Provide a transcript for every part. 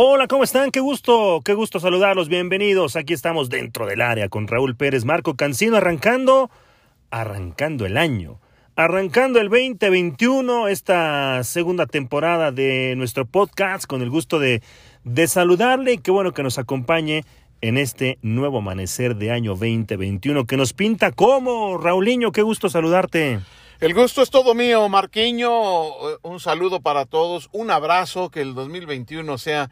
Hola, ¿cómo están? Qué gusto, qué gusto saludarlos. Bienvenidos. Aquí estamos dentro del área con Raúl Pérez, Marco Cancino, arrancando, arrancando el año, arrancando el 2021, esta segunda temporada de nuestro podcast, con el gusto de, de saludarle y qué bueno que nos acompañe en este nuevo amanecer de año 2021 que nos pinta como, Raulinho, qué gusto saludarte. El gusto es todo mío, Marquiño. Un saludo para todos, un abrazo, que el 2021 sea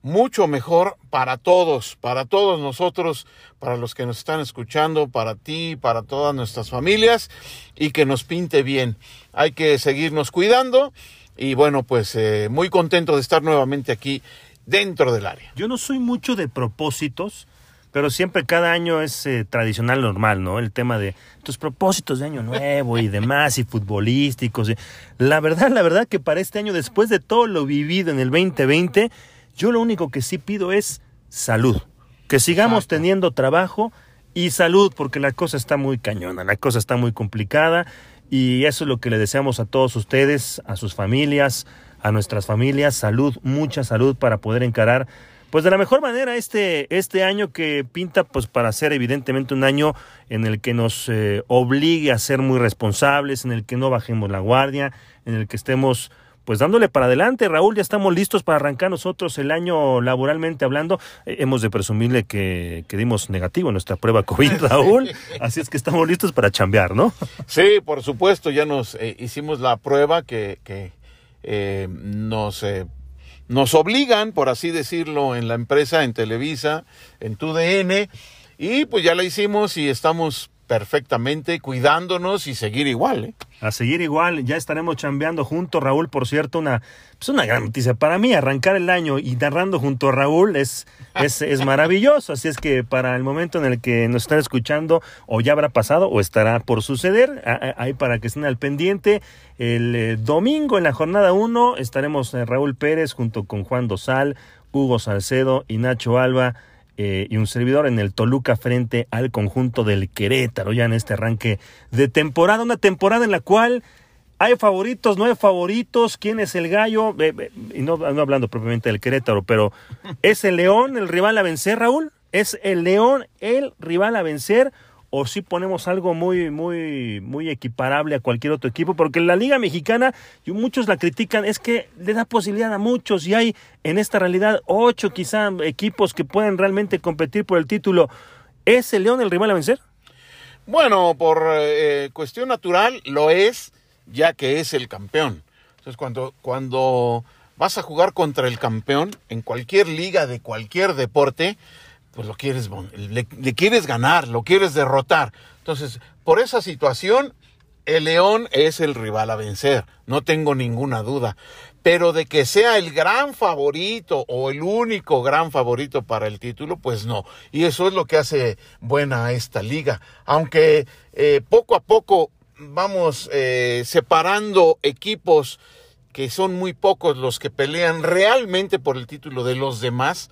mucho mejor para todos, para todos nosotros, para los que nos están escuchando, para ti, para todas nuestras familias y que nos pinte bien. Hay que seguirnos cuidando y bueno, pues eh, muy contento de estar nuevamente aquí dentro del área. Yo no soy mucho de propósitos, pero siempre cada año es eh, tradicional normal, ¿no? El tema de tus propósitos de año nuevo y demás y futbolísticos. La verdad, la verdad que para este año, después de todo lo vivido en el 2020, yo lo único que sí pido es salud. Que sigamos teniendo trabajo y salud, porque la cosa está muy cañona, la cosa está muy complicada y eso es lo que le deseamos a todos ustedes, a sus familias, a nuestras familias, salud, mucha salud para poder encarar pues de la mejor manera este, este año que pinta pues para ser evidentemente un año en el que nos eh, obligue a ser muy responsables, en el que no bajemos la guardia, en el que estemos pues dándole para adelante. Raúl, ya estamos listos para arrancar nosotros el año laboralmente hablando. Eh, hemos de presumirle que, que, dimos negativo en nuestra prueba COVID, Raúl. Así es que estamos listos para chambear, ¿no? Sí, por supuesto, ya nos eh, hicimos la prueba que, que nos nos obligan, por así decirlo, en la empresa, en Televisa, en TUDN, y pues ya la hicimos y estamos perfectamente cuidándonos y seguir igual. ¿eh? A seguir igual, ya estaremos chambeando juntos, Raúl, por cierto, una, pues una gran noticia. Para mí, arrancar el año y narrando junto a Raúl es, es, es maravilloso. Así es que para el momento en el que nos están escuchando, o ya habrá pasado, o estará por suceder, ahí para que estén al pendiente. El eh, domingo en la jornada 1 estaremos eh, Raúl Pérez junto con Juan Dosal, Hugo Salcedo y Nacho Alba eh, y un servidor en el Toluca frente al conjunto del Querétaro, ya en este arranque de temporada, una temporada en la cual hay favoritos, no hay favoritos, quién es el gallo, y no, no hablando propiamente del Querétaro, pero ¿es el León el rival a vencer, Raúl? ¿Es el León el rival a vencer? O si ponemos algo muy, muy, muy equiparable a cualquier otro equipo, porque la Liga Mexicana, y muchos la critican, es que le da posibilidad a muchos, y hay en esta realidad ocho quizá equipos que pueden realmente competir por el título. ¿Es el León el rival a vencer? Bueno, por eh, cuestión natural lo es, ya que es el campeón. Entonces, cuando, cuando vas a jugar contra el campeón en cualquier liga de cualquier deporte, pues lo quieres, le, quieres ganar, lo quieres derrotar. Entonces, por esa situación, el León es el rival a vencer, no tengo ninguna duda. Pero de que sea el gran favorito o el único gran favorito para el título, pues no. Y eso es lo que hace buena esta liga. Aunque eh, poco a poco vamos eh, separando equipos que son muy pocos los que pelean realmente por el título de los demás,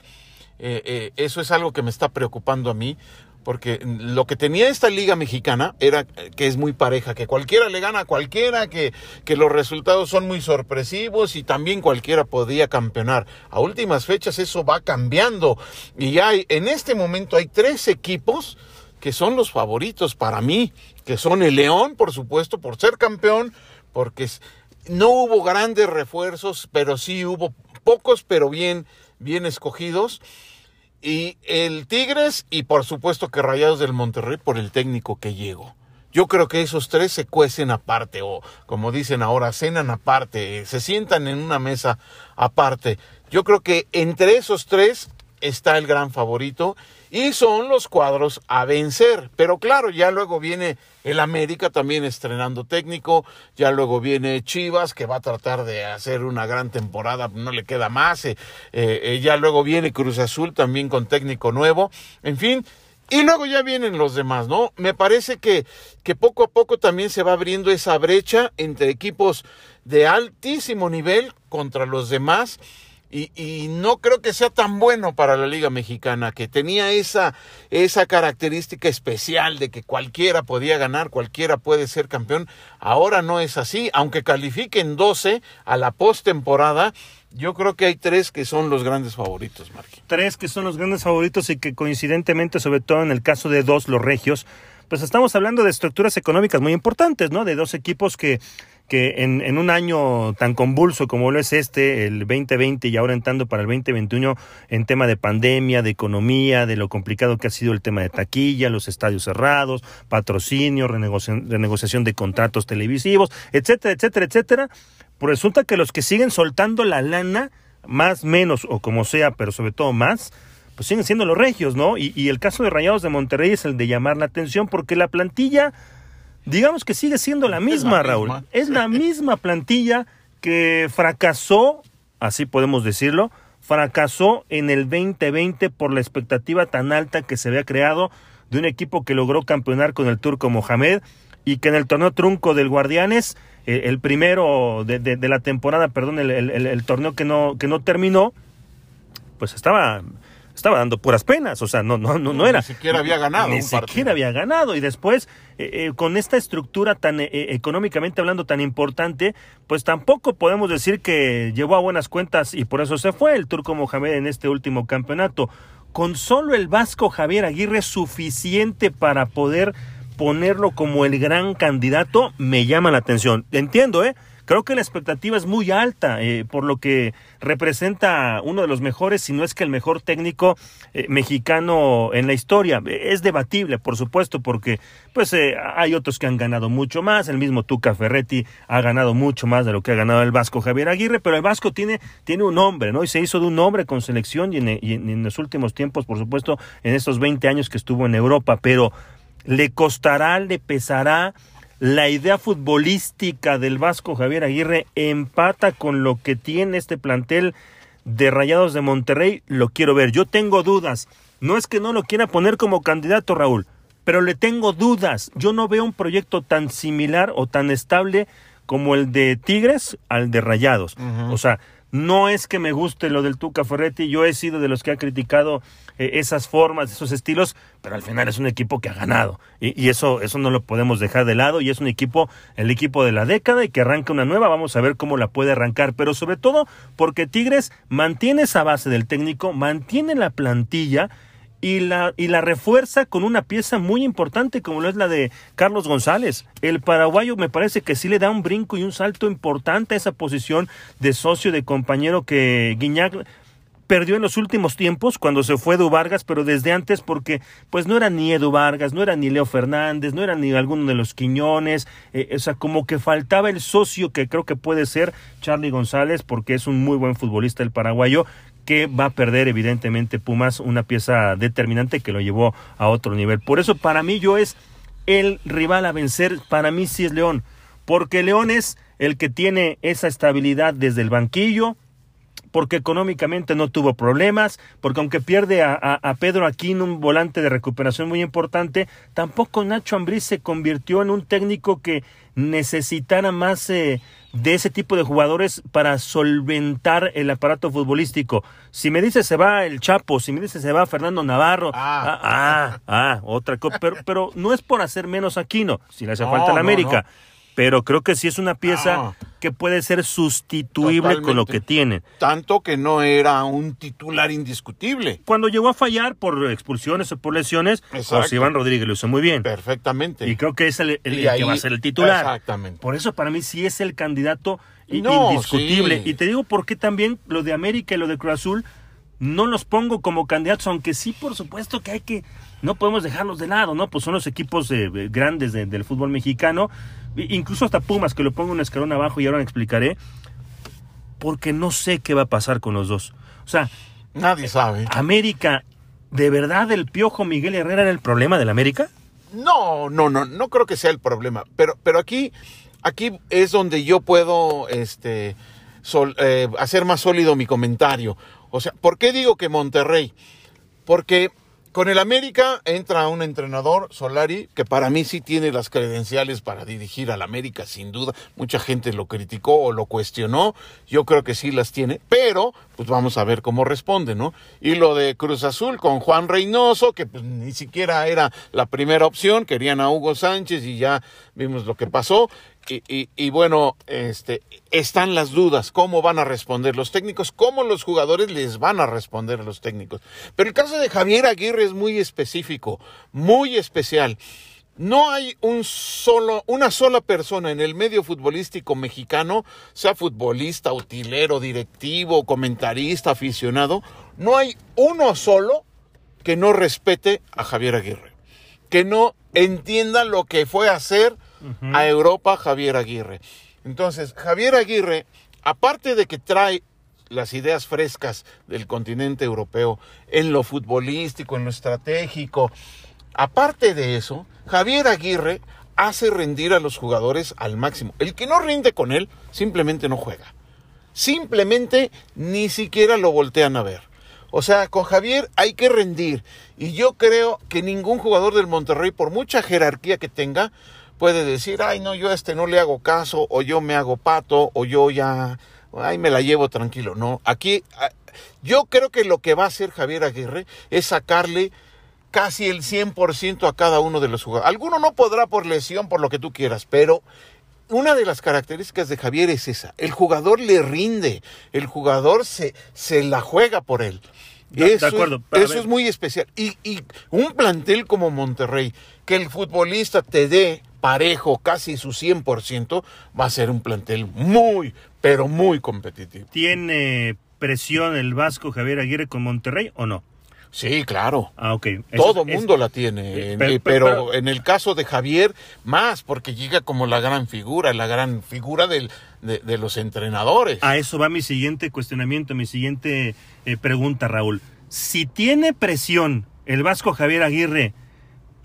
eh, eh, eso es algo que me está preocupando a mí, porque lo que tenía esta liga mexicana era que es muy pareja, que cualquiera le gana a cualquiera, que, que los resultados son muy sorpresivos y también cualquiera podía campeonar. A últimas fechas eso va cambiando y hay, en este momento hay tres equipos que son los favoritos para mí, que son el León, por supuesto, por ser campeón, porque no hubo grandes refuerzos, pero sí hubo pocos, pero bien, bien escogidos y el Tigres y por supuesto que Rayados del Monterrey por el técnico que llegó. Yo creo que esos tres se cuecen aparte o como dicen ahora, cenan aparte, se sientan en una mesa aparte. Yo creo que entre esos tres está el gran favorito y son los cuadros a vencer. Pero claro, ya luego viene el América también estrenando técnico, ya luego viene Chivas que va a tratar de hacer una gran temporada, no le queda más, eh, eh, ya luego viene Cruz Azul también con técnico nuevo, en fin. Y luego ya vienen los demás, ¿no? Me parece que, que poco a poco también se va abriendo esa brecha entre equipos de altísimo nivel contra los demás Y, no creo que sea tan bueno para la Liga Mexicana, que tenía esa, esa característica especial de que cualquiera podía ganar, cualquiera puede ser campeón. Ahora no es así, aunque califiquen 12 a la postemporada. Yo creo que hay tres que son los grandes favoritos, Marquín. Tres que son los grandes favoritos y que coincidentemente, sobre todo en el caso de dos, los regios, pues estamos hablando de estructuras económicas muy importantes, ¿no? De dos equipos que que en, en, un año tan convulso como lo es este, el 2020 y ahora entrando para el 2021 en tema de pandemia, de economía, de lo complicado que ha sido el tema de taquilla, los estadios cerrados, patrocinio, renegociación de contratos televisivos, etcétera, etcétera, etcétera, pues resulta que los que siguen soltando la lana, más, menos o como sea, pero sobre todo más, pues siguen siendo los regios, ¿no? Y, y el caso de Rayados de Monterrey es el de llamar la atención porque la plantilla digamos que sigue siendo la misma, Raúl. Es la misma plantilla que fracasó, así podemos decirlo, fracasó en el 2020 por la expectativa tan alta que se había creado de un equipo que logró campeonar con el turco Mohamed y que en el torneo trunco del Guardianes, eh, el primero de, la temporada, perdón, el, el, torneo que no, que no terminó, pues estaba estaba dando puras penas, o sea, no, no, no, no era. Ni siquiera había ganado. Ni siquiera había ganado. Y después, eh, eh, con esta estructura tan eh, económicamente hablando tan importante, pues tampoco podemos decir que llevó a buenas cuentas y por eso se fue el turco Mohamed en este último campeonato. Con solo el vasco Javier Aguirre suficiente para poder ponerlo como el gran candidato, me llama la atención. Entiendo, ¿eh? Creo que la expectativa es muy alta, eh, por lo que representa uno de los mejores, si no es que el mejor técnico eh, mexicano en la historia. Es debatible, por supuesto, porque pues eh, hay otros que han ganado mucho más. El mismo Tuca Ferretti ha ganado mucho más de lo que ha ganado el Vasco Javier Aguirre, pero el Vasco tiene, tiene un nombre, ¿no? Y se hizo de un nombre con selección y en, y en los últimos tiempos, por supuesto, en estos 20 años que estuvo en Europa, pero le costará, le pesará la idea futbolística del Vasco Javier Aguirre empata con lo que tiene este plantel de Rayados de Monterrey, lo quiero ver. Yo tengo dudas. No es que no lo quiera poner como candidato, Raúl, pero le tengo dudas. Yo no veo un proyecto tan similar o tan estable como el de Tigres al de Rayados. O sea, no es que me guste lo del Tuca Ferretti, yo he sido de los que ha criticado eh, esas formas, esos estilos, pero al final es un equipo que ha ganado. Y, eso, eso no lo podemos dejar de lado y es un equipo, el equipo de la década y que arranca una nueva, vamos a ver cómo la puede arrancar, pero sobre todo porque Tigres mantiene esa base del técnico, mantiene la plantilla y la, y la refuerza con una pieza muy importante como lo es la de Carlos González. El paraguayo me parece que sí le da un brinco y un salto importante a esa posición de socio, de compañero que Guiñac perdió en los últimos tiempos cuando se fue Edu Vargas, pero desde antes porque pues no era ni Edu Vargas, no era ni Leo Fernández, no era ni alguno de los Quiñones, eh, o sea, como que faltaba el socio que creo que puede ser Charlie González porque es un muy buen futbolista el paraguayo que va a perder evidentemente Pumas una pieza determinante que lo llevó a otro nivel. Por eso para mí yo es el rival a vencer, para mí sí es León, porque León es el que tiene esa estabilidad desde el banquillo, porque económicamente no tuvo problemas, porque aunque pierde a, a, Pedro Aquín, un volante de recuperación muy importante, tampoco Nacho Ambriz se convirtió en un técnico que necesitara más eh, de ese tipo de jugadores para solventar el aparato futbolístico. Si me dice se va el Chapo, si me dice se va Fernando Navarro, ah, ah, ah, otra cosa, pero, pero no es por hacer menos Aquino, si le hace falta la América pero creo que sí es una pieza que puede ser sustituible con lo que tiene. Tanto que no era un titular indiscutible. Cuando llegó a fallar por expulsiones o por lesiones, José Iván Rodríguez lo hizo muy bien. Perfectamente. Y creo que es el, que va a ser el titular. Exactamente. Por eso para mí sí es el candidato indiscutible. Y te digo por qué también lo de América y lo de Cruz Azul no los pongo como candidatos, aunque sí, por supuesto que hay que, no podemos dejarlos de lado, ¿no? Pues son los equipos eh, grandes del fútbol mexicano, incluso hasta Pumas, que lo pongo un escalón abajo y ahora explicaré, porque no sé qué va a pasar con los dos. O sea, nadie sabe. América, ¿de verdad el piojo Miguel Herrera era el problema del América? No, no, no, no creo que sea el problema, pero, pero aquí, aquí es donde yo puedo, este, eh, hacer más sólido mi comentario. O sea, ¿por qué digo que Monterrey? Porque con el América entra un entrenador, Solari, que para mí sí tiene las credenciales para dirigir al América, sin duda. Mucha gente lo criticó o lo cuestionó. Yo creo que sí las tiene, pero pues vamos a ver cómo responde, ¿no? Y lo de Cruz Azul con Juan Reynoso, que pues, ni siquiera era la primera opción, querían a Hugo Sánchez y ya vimos lo que pasó. Y, y, bueno, este, están las dudas, cómo van a responder los técnicos, cómo los jugadores les van a responder a los técnicos. Pero el caso de Javier Aguirre es muy específico, muy especial. No hay un solo, una sola persona en el medio futbolístico mexicano, sea futbolista, utilero, directivo, comentarista, aficionado, no hay uno solo que no respete a Javier Aguirre, que no entienda lo que fue a hacer a Europa Javier Aguirre. Entonces, Javier Aguirre, aparte de que trae las ideas frescas del continente europeo en lo futbolístico, en lo estratégico, aparte de eso, Javier Aguirre hace rendir a los jugadores al máximo. El que no rinde con él simplemente no juega. Simplemente ni siquiera lo voltean a ver. O sea, con Javier hay que rendir. Y yo creo que ningún jugador del Monterrey, por mucha jerarquía que tenga, puede decir, ay, no, yo a este no le hago caso, o yo me hago pato, o yo ya, ay, me la llevo tranquilo. No, aquí yo creo que lo que va a hacer Javier Aguirre es sacarle casi el 100% a cada uno de los jugadores. Alguno no podrá por lesión, por lo que tú quieras, pero una de las características de Javier es esa. El jugador le rinde, el jugador se, se la juega por él. eso, acuerdo, eso es muy especial. Y, y un plantel como Monterrey, que el futbolista te dé parejo, casi su 100%, va a ser un plantel muy, pero muy competitivo. ¿Tiene presión el Vasco Javier Aguirre con Monterrey o no? Sí, claro. Ah, ok. Todo mundo la tiene, eh, pero, en el caso de Javier, más, porque llega como la gran figura, la gran figura del, de, los entrenadores. A eso va mi siguiente cuestionamiento, mi siguiente eh, pregunta, Raúl. Si tiene presión el Vasco Javier Aguirre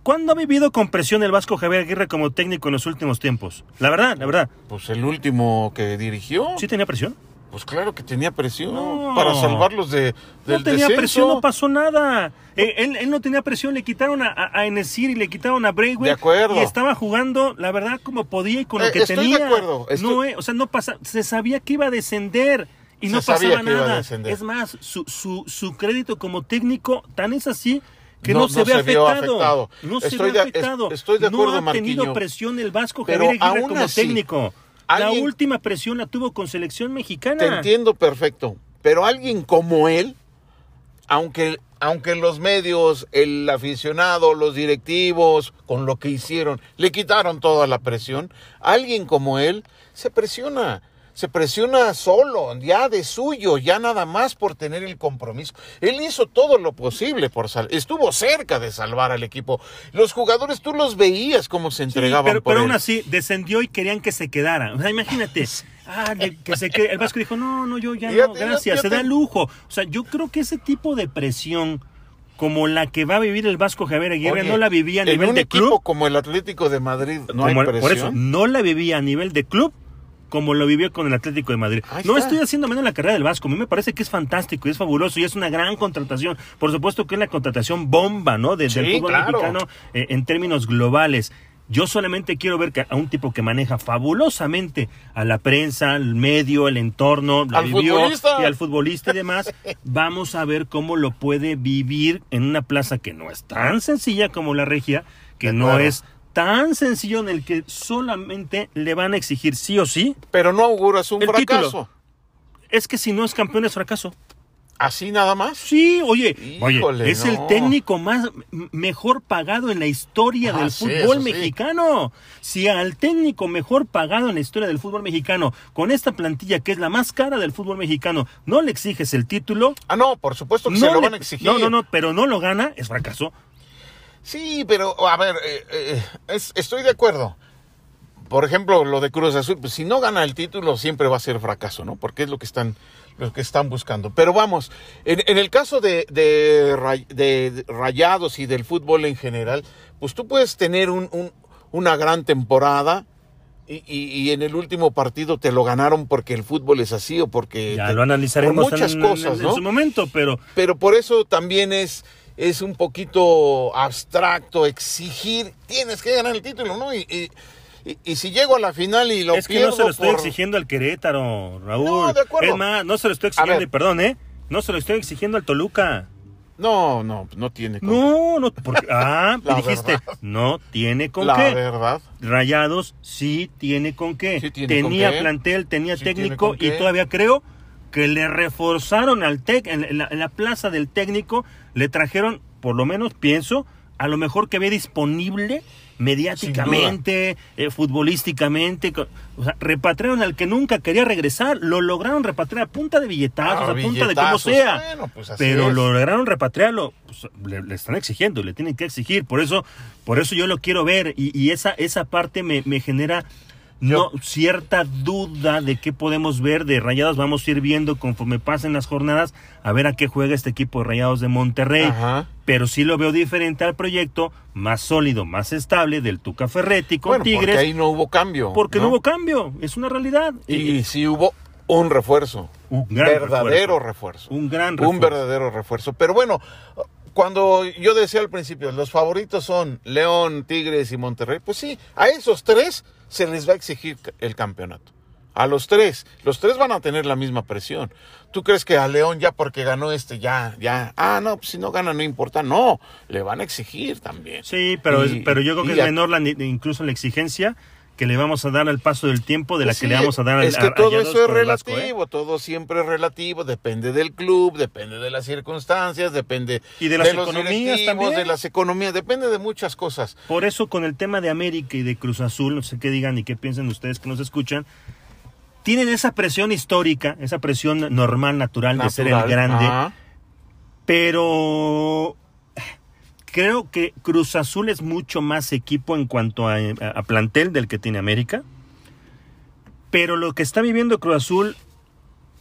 ¿Cuándo ha vivido con presión el Vasco Javier Aguirre como técnico en los últimos tiempos? La verdad, la verdad. Pues el último que dirigió. ¿Sí tenía presión? Pues claro que tenía presión para salvarlos de, del No tenía presión, no pasó nada. Eh, él, no tenía presión, le quitaron a, a Enesir y le quitaron a Braywell. De acuerdo. Y estaba jugando, la verdad, como podía y con lo eh, que estoy tenía. de acuerdo. No, eh, o sea, no pasa, se sabía que iba a descender y no pasaba nada. Es más, su, su, su crédito como técnico tan es así que no, se, ve afectado. No se ve afectado. estoy de acuerdo, no ha tenido presión el Vasco Javier Aguirre como técnico. la última presión la tuvo con selección mexicana. Te entiendo perfecto, pero alguien como él, aunque aunque los medios, el aficionado, los directivos, con lo que hicieron, le quitaron toda la presión, alguien como él se presiona se presiona solo, ya de suyo, ya nada más por tener el compromiso. Él hizo todo lo posible por sal estuvo cerca de salvar al equipo. Los jugadores tú los veías cómo se entregaban. pero, pero aún así descendió y querían que se quedara. O sea, imagínate. Ah, que se El Vasco dijo, no, no, yo ya no, gracias, se da lujo. O sea, yo creo que ese tipo de presión como la que va a vivir el Vasco Javier Aguirre no la vivía a nivel de club. como el Atlético de Madrid no hay presión. Por eso, no la vivía a nivel de club como lo vivió con el Atlético de Madrid. no estoy haciendo menos la carrera del Vasco, a mí me parece que es fantástico y es fabuloso y es una gran contratación. Por supuesto que es la contratación bomba, ¿no? Desde el fútbol mexicano eh, en términos globales. Yo solamente quiero ver a un tipo que maneja fabulosamente a la prensa, al medio, el entorno, la vivió y al futbolista y demás. Vamos a ver cómo lo puede vivir en una plaza que no es tan sencilla como la regia, que no es tan sencillo en el que solamente le van a exigir sí o sí. Pero no auguras un fracaso. Es que si no es campeón es fracaso. ¿Así nada más? Sí, oye, es el técnico más mejor pagado en la historia del fútbol mexicano. Si al técnico mejor pagado en la historia del fútbol mexicano, con esta plantilla que es la más cara del fútbol mexicano, no le exiges el título. Ah, no, por supuesto que se lo van a exigir. No, no, no, pero no lo gana, es fracaso. Sí, pero a ver, eh, eh, estoy de acuerdo. Por ejemplo, lo de Cruz Azul, pues si no gana el título siempre va a ser fracaso, ¿no? Porque es lo que están, lo que están buscando. Pero vamos, en, el caso de, de, Rayados y del fútbol en general, pues tú puedes tener un, una gran temporada, y, en el último partido te lo ganaron porque el fútbol es así o porque ya lo analizaremos muchas cosas en, su momento pero pero por eso también es es un poquito abstracto exigir, tienes que ganar el título, ¿no? Y, y, y- y si llego a la final y lo es que pierdo no se lo estoy por- exigiendo al Querétaro, Raúl. No, de acuerdo. Es más, no se lo estoy exigiendo, y perdón, ¿eh? No se lo estoy exigiendo al Toluca. No, no, no tiene con No, no, porque, ah, dijiste, verdad. no tiene con La qué. verdad. Rayados sí tiene con qué. Sí tiene con tenía qué. plantel, tenía Sí técnico con y qué. todavía creo que le reforzaron al tec en, la, en la plaza del técnico, le trajeron, por lo menos pienso, a lo mejor que ve disponible mediáticamente, eh, futbolísticamente, o sea, repatriaron al que nunca quería regresar, lo lograron repatriar a punta de billetazos, Ah, a punta de como sea. Bueno, pues pero es. lo lograron repatriarlo, pues, le, le están exigiendo, le tienen que exigir, por eso, por eso yo lo quiero ver y, y esa, esa parte me, me genera no, cierta duda de qué podemos ver de Rayados, vamos a ir viendo conforme pasen las jornadas a ver a qué juega este equipo de Rayados de Monterrey, Ajá. pero sí lo veo diferente al proyecto, más sólido, más estable del Tuca Ferretti con Bueno, Tigres, porque ahí no hubo cambio. porque no hubo cambio, es una realidad. Y, y sí hubo un refuerzo. Un gran verdadero refuerzo. refuerzo. Un gran Un refuerzo. verdadero refuerzo. Pero bueno, cuando yo decía al principio, los favoritos son León, Tigres y Monterrey, pues sí, a esos tres se les va a exigir el campeonato. A los tres, los tres van a tener la misma presión. ¿Tú crees que a León ya porque ganó este ya, ya, ah, no, pues si no gana no importa? No, le van a exigir también. Sí, pero, Y- es- pero yo creo que es menor la, incluso la exigencia que le vamos a dar al paso del tiempo de la Pues que le vamos a dar al Es que a- todo eso es Vasco, ¿eh? relativo, todo siempre es relativo, depende del club, depende de las circunstancias, depende Y de las los economías también. de las economías, depende de muchas cosas. Por eso con el tema de América y de Cruz Azul, no sé qué digan y qué piensen ustedes que nos escuchan, tienen esa presión histórica, esa presión normal, natural, de ser el grande, Ajá. pero creo que Cruz Azul es mucho más equipo en cuanto a, plantel del que tiene América. Pero lo que está viviendo Cruz Azul,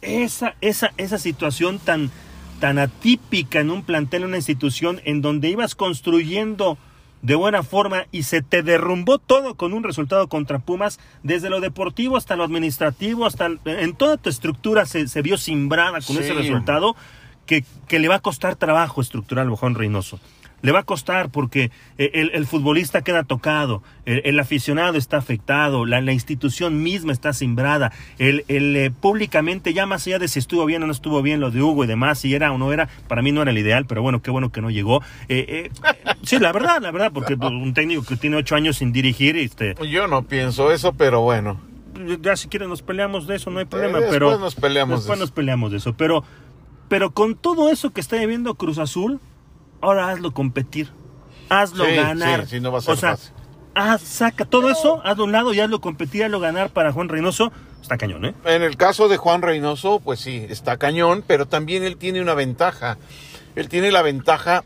esa, esa, esa situación tan, tan atípica en un plantel, en una institución, en donde ibas construyendo de buena forma y se te derrumbó todo con un resultado contra Pumas, desde lo deportivo hasta lo administrativo, hasta en toda tu estructura se, se vio simbrada con Sí, ese resultado que, que le va a costar trabajo estructural al Juan Reynoso. Le va a costar porque eh, el, el futbolista queda tocado, el, el aficionado está afectado, la, la institución misma está simbrada, el, el, eh, públicamente ya más allá de si estuvo bien o no estuvo bien lo de Hugo y demás, si era o no era, para mí no era el ideal, pero bueno, qué bueno que no llegó. Eh, eh, sí, la verdad, la verdad, porque un técnico que tiene ocho años sin dirigir, este, Yo no pienso eso, pero bueno. ya si quieren nos peleamos de eso, no hay problema, después pero nos peleamos después de nos peleamos de eso, pero pero con todo eso que está viviendo Cruz Azul, ahora hazlo competir. Hazlo Sí, ganar. sí, sí, no va a ser o sea, fácil. haz- saca todo eso, hazlo a un lado y hazlo competir, hazlo ganar para Juan Reynoso. Está cañón, ¿eh? En el caso de Juan Reynoso, pues sí, está cañón, pero también él tiene una ventaja. Él tiene la ventaja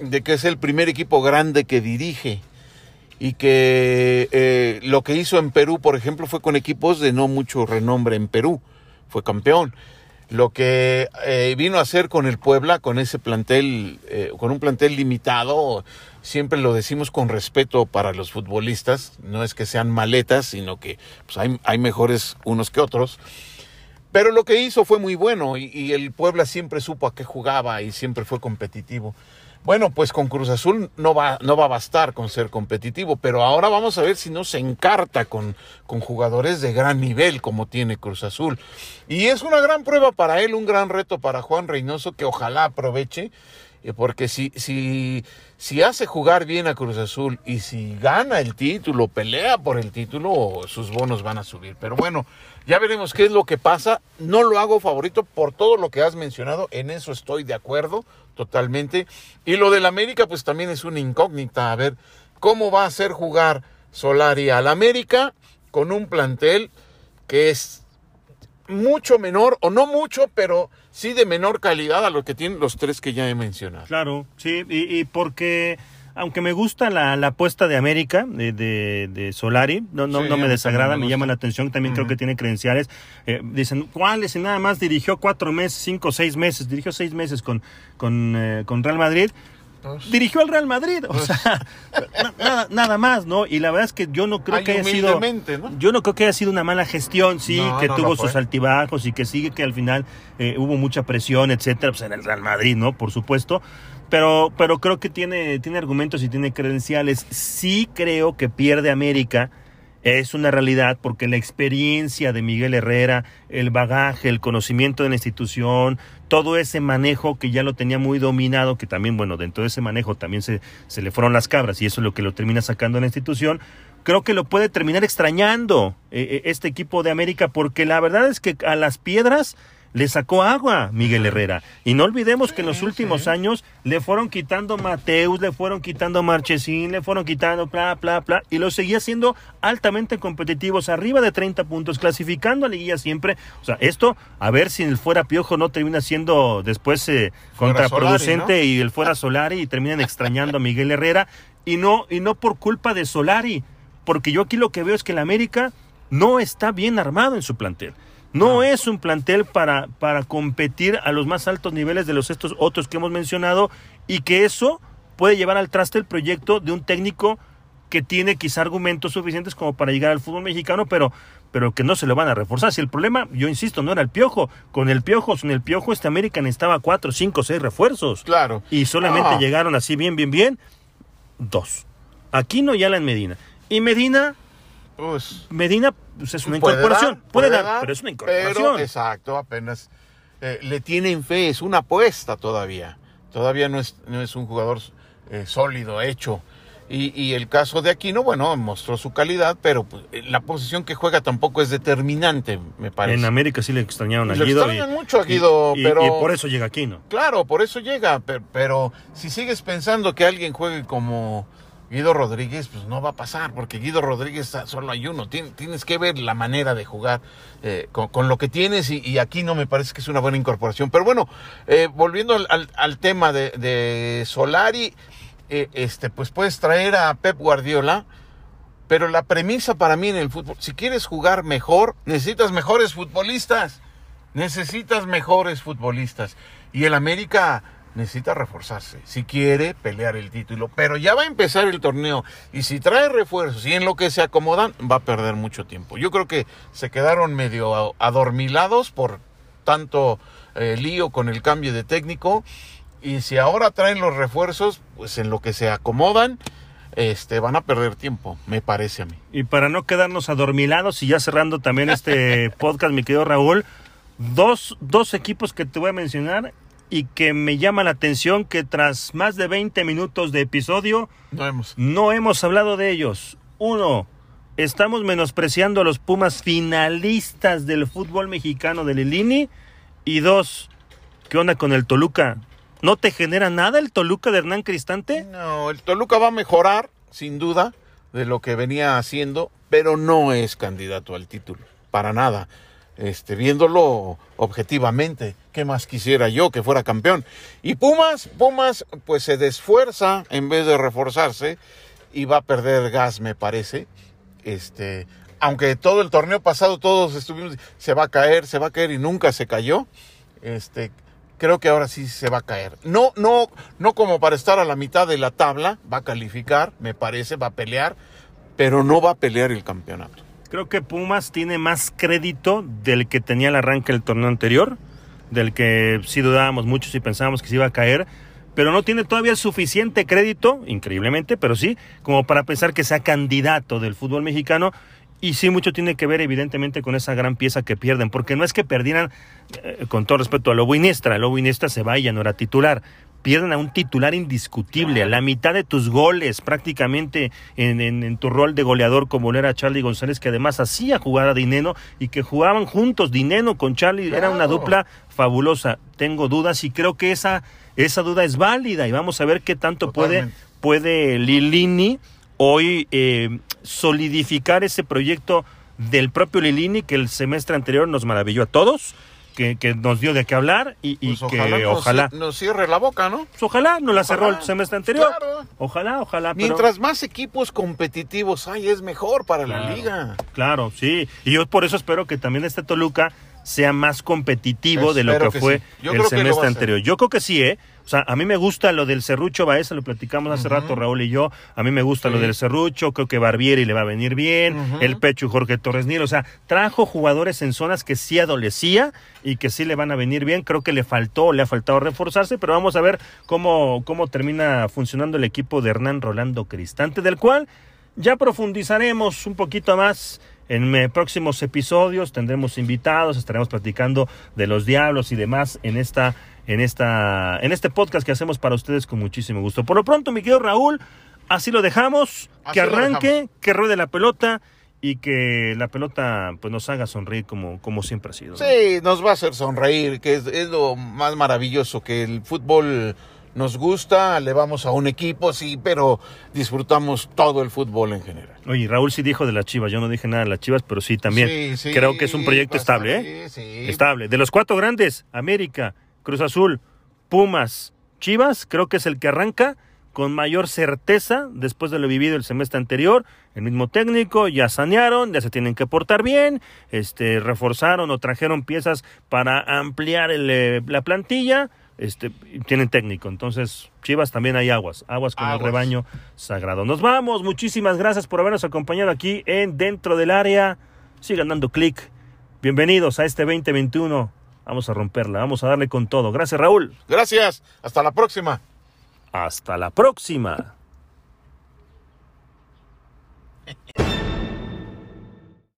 de que es el primer equipo grande que dirige y que eh, lo que hizo en Perú, por ejemplo, fue con equipos de no mucho renombre en Perú. Fue campeón. Lo que eh, vino a hacer con el Puebla, con ese plantel, eh, con un plantel limitado, siempre lo decimos con respeto para los futbolistas, no es que sean maletas, sino que pues, hay, mejores unos que otros. Pero lo que hizo fue muy bueno y el Puebla siempre supo a qué jugaba y siempre fue competitivo. Bueno, pues con Cruz Azul no va, no va a bastar con ser competitivo, pero ahora vamos a ver si no se encarta con, con jugadores de gran nivel como tiene Cruz Azul. Y es una gran prueba para él, un gran reto para Juan Reynoso que ojalá aproveche, porque si, si, si hace jugar bien a Cruz Azul y si gana el título, pelea por el título, sus bonos van a subir. Pero bueno, ya veremos qué es lo que pasa. No lo hago favorito por todo lo que has mencionado, en eso estoy de acuerdo totalmente. Y lo del América, pues también es una incógnita. A ver, ¿cómo va a hacer jugar Solari al América con un plantel que es mucho menor, o no mucho, pero sí de menor calidad a lo que tienen los tres que ya he mencionado? Claro, sí, y, y porque aunque me gusta la, la apuesta de América, de, de, de Solari, no, no, Sí, no me desagrada, me me llama la atención, también creo que tiene credenciales. Eh, dicen, ¿cuáles? Y nada más dirigió cuatro meses, cinco, seis meses, dirigió seis meses con, con, eh, con Real Madrid. Dirigió al Real Madrid, o sea, nada, nada más, ¿no? Y la verdad es que yo no creo que haya sido, yo no creo que haya sido una mala gestión, sí, No, que no tuvo sus altibajos y que sigue que al final eh, hubo mucha presión, etcétera, pues en el Real Madrid, ¿no? Por supuesto. Pero, pero creo que tiene, tiene argumentos y tiene credenciales. Sí creo que pierde América. Es una realidad porque la experiencia de Miguel Herrera, el bagaje, el conocimiento de la institución, todo ese manejo que ya lo tenía muy dominado, que también, bueno, dentro de ese manejo también se, se le fueron las cabras y eso es lo que lo termina sacando la institución, creo que lo puede terminar extrañando eh, eh, este equipo de América porque la verdad es que a las piedras le sacó agua Miguel Herrera. Y no olvidemos que en los últimos años le fueron quitando Mateus, le fueron quitando Marchesín, le fueron quitando bla, bla, bla, y lo seguía siendo altamente competitivos, arriba de 30 puntos, clasificando a liguilla siempre. O sea, esto, a ver si el fuera Piojo no termina siendo después eh, contraproducente Solari, y el fuera Solari y terminan extrañando a Miguel Herrera. Y no, y no por culpa de Solari, porque yo aquí lo que veo es que el América no está bien armado en su plantel. No es un plantel para, para competir a los más altos niveles de los estos otros que hemos mencionado y que eso puede llevar al traste el proyecto de un técnico que tiene quizá argumentos suficientes como para llegar al fútbol mexicano, pero, pero que no se lo van a reforzar. Si el problema, yo insisto, no era el piojo. Con el piojo, sin el piojo, este América necesitaba cuatro, cinco, seis refuerzos. Claro. Y solamente Ah. llegaron así bien, bien, bien, dos. Aquino y Alan Medina. Y Medina, Pues, Medina pues, es una puede incorporación. dar, puede, dar, pero es una incorporación. pero, exacto, apenas eh, le tienen fe, es una apuesta todavía. Todavía no es, no es un jugador eh, sólido, hecho. Y, y el caso de Aquino, bueno, mostró su calidad, pero pues, eh, la posición que juega tampoco es determinante, me parece. En América sí le extrañaron a Le Guido. extrañan mucho a Guido, y- y- pero- y por eso llega Aquino. Claro, por eso llega, pe- pero, si sigues pensando que alguien juegue como Guido Rodríguez, pues no va a pasar, porque Guido Rodríguez ah, solo hay uno. Tien- tienes que ver la manera de jugar eh, con, lo que tienes y, aquí no me parece que es una buena incorporación. Pero bueno, eh, volviendo al, tema de, de Solari, eh, este, pues puedes traer a Pep Guardiola. Pero la premisa para mí en el fútbol, si quieres jugar mejor, necesitas mejores futbolistas. Necesitas mejores futbolistas. Y el América necesita reforzarse. Si quiere pelear el título. Pero ya va a empezar el torneo. Y si trae refuerzos y en lo que se acomodan, va a perder mucho tiempo. Yo creo que se quedaron medio adormilados por tanto eh, lío con el cambio de técnico. Y si ahora traen los refuerzos, pues en lo que se acomodan, este, van a perder tiempo, me parece a mí. Y para no quedarnos adormilados y ya cerrando también este podcast, mi querido Raúl, dos, dos equipos que te voy a mencionar y que me llama la atención que tras más de 20 minutos de episodio No hemos. no hemos hablado de ellos. Uno, estamos menospreciando a los Pumas finalistas del fútbol mexicano de Lilini. Y dos, ¿qué onda con el Toluca? ¿No te genera nada el Toluca de Hernán Cristante? No, el Toluca va a mejorar, sin duda, de lo que venía haciendo, pero no es candidato al título, para nada. Este, viéndolo objetivamente, ¿qué más quisiera yo que fuera campeón? Y Pumas, Pumas, pues se desfuerza en vez de reforzarse y va a perder gas, me parece. Este, aunque todo el torneo pasado todos estuvimos, se va a caer, se va a caer y nunca se cayó. Este, creo que ahora sí se va a caer. No, no, no como para estar a la mitad de la tabla, va a calificar, me parece, va a pelear, pero no va a pelear el campeonato. Creo que Pumas tiene más crédito del que tenía el arranque del torneo anterior, del que sí dudábamos muchos y pensábamos que se iba a caer, pero no tiene todavía suficiente crédito, increíblemente, pero sí, como para pensar que sea candidato del fútbol mexicano. Y sí, mucho tiene que ver, evidentemente, con esa gran pieza que pierden, porque no es que perdieran, eh, con todo respeto a Lobo Iniestra, Lobo Iniestra se vaya, no era titular. Pierden a un titular indiscutible, a la mitad de tus goles, prácticamente en, en- en tu rol de goleador, como lo era Charlie González, que además hacía jugar a Dineno y que jugaban juntos, Dineno con Charlie, era una dupla fabulosa. Tengo dudas y creo que esa, esa duda es válida y vamos a ver qué tanto puede, puede Lilini hoy eh, solidificar ese proyecto del propio Lilini que el semestre anterior nos maravilló a todos, que, que nos dio de qué hablar y, y Pues que nos- ojalá, nos cierre la boca, ¿no? pues ojalá nos la cerró el semestre anterior. Claro. Ojalá, ojalá. pero- Mientras más equipos competitivos hay, es mejor para la liga. Claro, sí. Y yo por eso espero que también este Toluca sea más competitivo de lo que, que fue sí. El semestre anterior. Yo creo que sí, ¿eh? O sea, a mí me gusta lo del Cerrucho Baeza, lo platicamos hace rato Raúl y yo. A mí me gusta lo del Cerrucho, creo que Barbieri le va a venir bien, el Pecho y Jorge Torres Nilo. O sea, trajo jugadores en zonas que sí adolecía y que sí le van a venir bien. Creo que le faltó, le ha faltado reforzarse, pero vamos a ver cómo, cómo termina funcionando el equipo de Hernán Rolando Cristante, del cual ya profundizaremos un poquito más en eh, próximos episodios. Tendremos invitados, estaremos platicando de los diablos y demás en esta, en esta, en este podcast que hacemos para ustedes con muchísimo gusto. Por lo pronto, mi querido Raúl, así lo dejamos, Así que arranque, dejamos. que ruede la pelota y que la pelota pues nos haga sonreír como, como siempre ha sido. ¿no? Sí, nos va a hacer sonreír, que es, es lo más maravilloso, que el fútbol nos gusta, le vamos a un equipo, sí, pero disfrutamos todo el fútbol en general. Oye, Raúl sí dijo de las Chivas, yo no dije nada de las Chivas, pero sí también Sí, sí, creo que es un proyecto estable, ¿eh? sí. Estable. De los cuatro grandes, América, Cruz Azul, Pumas, Chivas, creo que es el que arranca con mayor certeza después de lo vivido el semestre anterior. El mismo técnico, ya sanearon, ya se tienen que portar bien, este, reforzaron o trajeron piezas para ampliar el, eh, la plantilla. Este, tienen técnico, entonces Chivas también hay aguas, aguas con el rebaño sagrado. Nos vamos, muchísimas gracias por habernos acompañado aquí en Dentro del Área. Sigan dando clic. Bienvenidos a este 2021. Vamos a romperla, vamos a darle con todo. Gracias, Raúl. Gracias, hasta la próxima. Hasta la próxima.